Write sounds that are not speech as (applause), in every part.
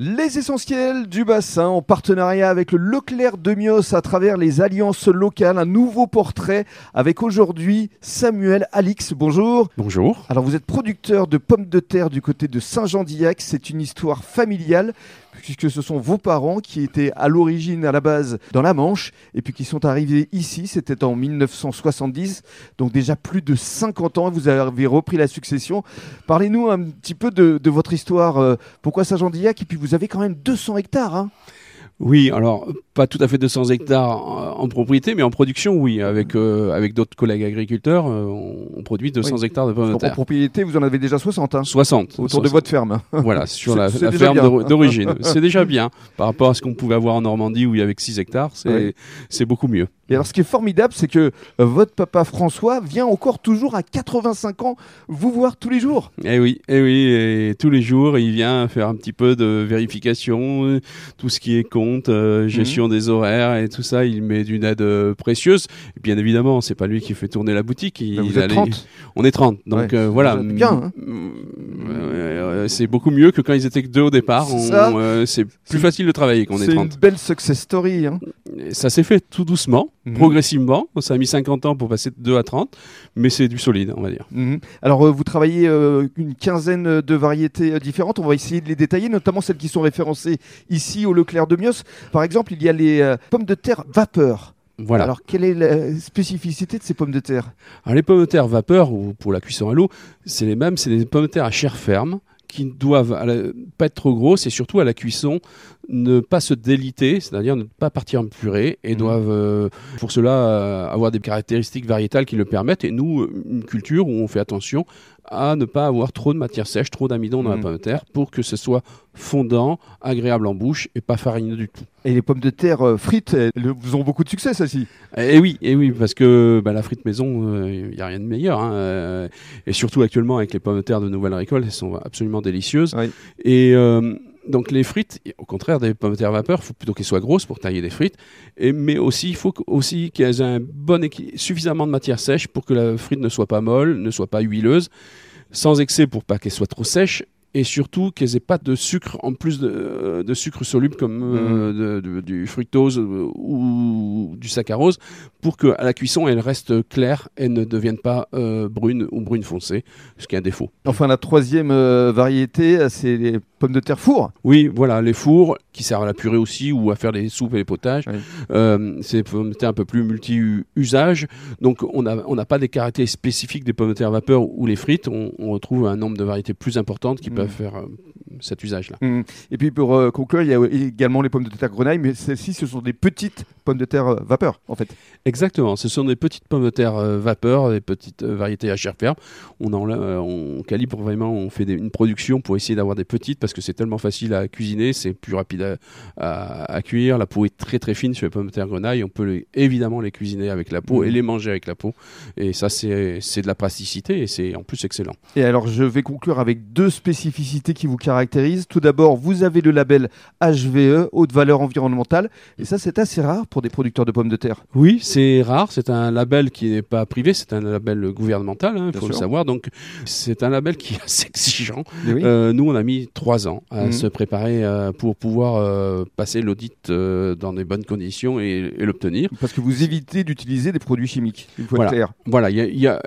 Les essentiels du bassin en partenariat avec le Leclerc de Mios à travers les alliances locales. Un nouveau portrait avec aujourd'hui Samuel Alix. Bonjour. Bonjour. Alors vous êtes producteur de pommes de terre du côté de Saint-Jean-d'Illac. C'est une histoire familiale puisque ce sont vos parents qui étaient à l'origine, à la base, dans la Manche, et puis qui sont arrivés ici, c'était en 1970, donc déjà plus de 50 ans, vous avez repris la succession. Parlez-nous un petit peu de, votre histoire, euh, pourquoi Saint-Jean-d'Illac, et puis vous avez quand même 200 hectares. Hein oui, alors pas tout à fait 200 hectares en, propriété, mais en production, oui. Avec, euh, avec d'autres collègues agriculteurs, euh, on, produit 200 hectares de pommes de terre. En propriété, vous en avez déjà 60 hein 60. Autour de votre ferme. (laughs) Voilà, sur la, ferme d'origine. (laughs) c'est déjà bien. Par rapport à ce qu'on pouvait avoir en Normandie où il y avait 6 hectares, c'est beaucoup mieux. Et alors, ce qui est formidable, c'est que euh, votre papa François vient encore toujours à 85 ans vous voir tous les jours. Eh oui, eh oui, et tous les jours, il vient faire un petit peu de vérification, tout ce qui est compte, euh, gestion des horaires et tout ça. Il met d'une aide euh, précieuse. Bien évidemment, c'est pas lui qui fait tourner la boutique. Il, vous êtes 30 On est 30, donc voilà. Bien. Hein. C'est beaucoup mieux que quand ils étaient que deux au départ. C'est plus facile de travailler quand on est 30. C'est une belle success story. Hein. Ça s'est fait tout doucement. Mhm. progressivement. Ça a mis 50 ans pour passer de 2 à 30, mais c'est du solide, on va dire. Mhm. Alors, euh, vous travaillez euh, une quinzaine de variétés euh, différentes. On va essayer de les détailler, notamment celles qui sont référencées ici au Leclerc de Mios. Par exemple, il y a les pommes de terre vapeur. Voilà. Alors, quelle est la spécificité de ces pommes de terre? Alors, les pommes de terre vapeur, ou pour la cuisson à l'eau, c'est les mêmes, c'est des pommes de terre à chair ferme qui ne doivent pas être trop grosses et surtout à la cuisson ne pas se déliter, c'est-à-dire ne pas partir en purée et mmh. doivent euh, pour cela euh, avoir des caractéristiques variétales qui le permettent. Et nous, une culture où on fait attention à ne pas avoir trop de matière sèche, trop d'amidon dans la mmh. pomme de terre pour que ce soit fondant, agréable en bouche et pas farineux du tout. Et les pommes de terre euh, frites, elles ont beaucoup de succès, ça ci Et oui, et oui, parce que bah, la frite maison, il n'y a rien de meilleur. Hein, et surtout actuellement avec les pommes de terre de nouvelle récolte, elles sont absolument délicieuses. Et donc les frites, au contraire des pommes de terre vapeur, il faut plutôt qu'elles soient grosses pour tailler des frites, et, mais aussi il faut aussi qu'elles aient un bon suffisamment de matière sèche pour que la frite ne soit pas molle, ne soit pas huileuse, sans excès pour pas qu'elle soit trop sèche, et surtout qu'elles n'aient pas de sucre en plus de, euh, sucre soluble comme euh, mmh. du fructose euh, ou du saccharose pour qu'à la cuisson elles restent claires et ne deviennent pas brunes ou brunes foncées, ce qui est un défaut. Enfin la troisième variété c'est les pommes de terre four. Oui, voilà, les fours qui servent à la purée aussi ou à faire les soupes et les potages. c'est des pommes de terre un peu plus multi-usage. Donc on n'a on pas des caractéristiques spécifiques des pommes de terre vapeur ou les frites. On, retrouve un nombre de variétés plus importantes qui mmh. peuvent faire euh, cet usage-là. Mmh. Et puis pour euh, conclure, il y a également les pommes de terre grenaille, mais celles-ci, ce sont des petites pommes de terre euh, vapeur, en fait. Exactement, ce sont des petites pommes de terre vapeur, des petites variétés à chair ferme. On, en, on calibre vraiment, on fait une production pour essayer d'avoir des petites parce que c'est tellement facile à cuisiner, c'est plus rapide à, cuire. La peau est très très fine sur les pommes de terre grenaille. On peut évidemment les cuisiner avec la peau mmh. et les manger avec la peau. Et ça, c'est de la praticité et c'est en plus excellent. Et alors, je vais conclure avec deux spécificités qui vous caractérisent. Tout d'abord, vous avez le label HVE, haute valeur environnementale. Et ça, c'est assez rare pour des producteurs de pommes de terre. Oui, c'est rare. C'est un label qui n'est pas privé, c'est un label gouvernemental, il hein, faut le savoir. Donc, c'est un label qui est assez exigeant. Euh, nous, on a mis trois ans à mhm. se préparer euh, pour pouvoir euh, passer l'audit dans des bonnes conditions et, l'obtenir. Parce que vous évitez d'utiliser des produits chimiques, il faut voilà. être clair. Voilà, y a,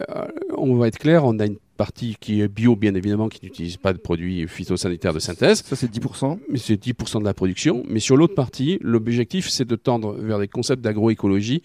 on va être clair, on a une partie qui est bio, bien évidemment, qui n'utilise pas de produits phytosanitaires de synthèse. Ça, c'est 10%. Mais c'est 10% de la production. Mais sur l'autre partie, l'objectif, c'est de tendre vers des concepts d'agroécologie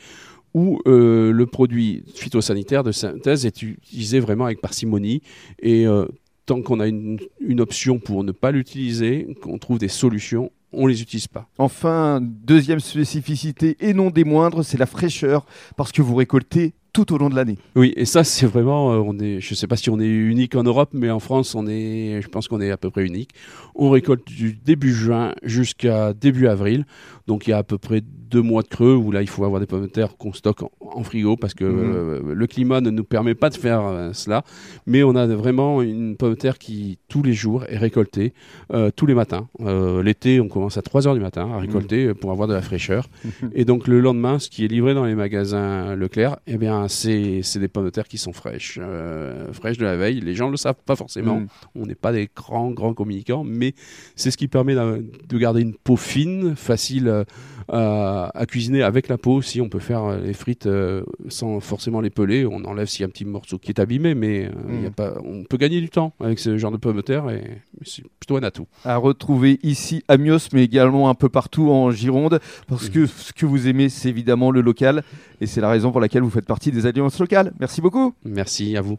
où euh, le produit phytosanitaire de synthèse est utilisé vraiment avec parcimonie et euh, tant qu'on a une, une, option pour ne pas l'utiliser, qu'on trouve des solutions, on les utilise pas. Enfin, deuxième spécificité et non des moindres, c'est la fraîcheur parce que vous récoltez tout au long de l'année. Oui, et ça, c'est vraiment, euh, on est, je ne sais pas si on est unique en Europe, mais en France, on est, je pense qu'on est à peu près unique. On récolte du début juin jusqu'à début avril. Donc il y a à peu près deux mois de creux où là il faut avoir des pommes de terre qu'on stocke en, frigo parce que mhm. euh, le climat ne nous permet pas de faire euh, cela. Mais on a vraiment une pomme de terre qui tous les jours est récoltée tous les matins. L'été, on commence à 3 heures du matin à récolter mhm. pour avoir de la fraîcheur. (laughs) et donc le lendemain, ce qui est livré dans les magasins Leclerc, eh bien c'est des pommes de terre qui sont fraîches, fraîches de la veille. Les gens ne le savent pas forcément. Mm. On n'est pas des grands grands communicants, mais c'est ce qui permet de garder une peau fine, facile à, cuisiner avec la peau. Si on peut faire les frites sans forcément les peler, on enlève s'il y a un petit morceau qui est abîmé, mais a mm. pas, on peut gagner du temps avec ce genre de pommes de terre et c'est plutôt un atout. À retrouver ici à Mios, mais également un peu partout en Gironde, parce que ce que vous aimez, c'est évidemment le local, et c'est la raison pour laquelle vous faites partie des alliances locales. Merci beaucoup. Merci à vous.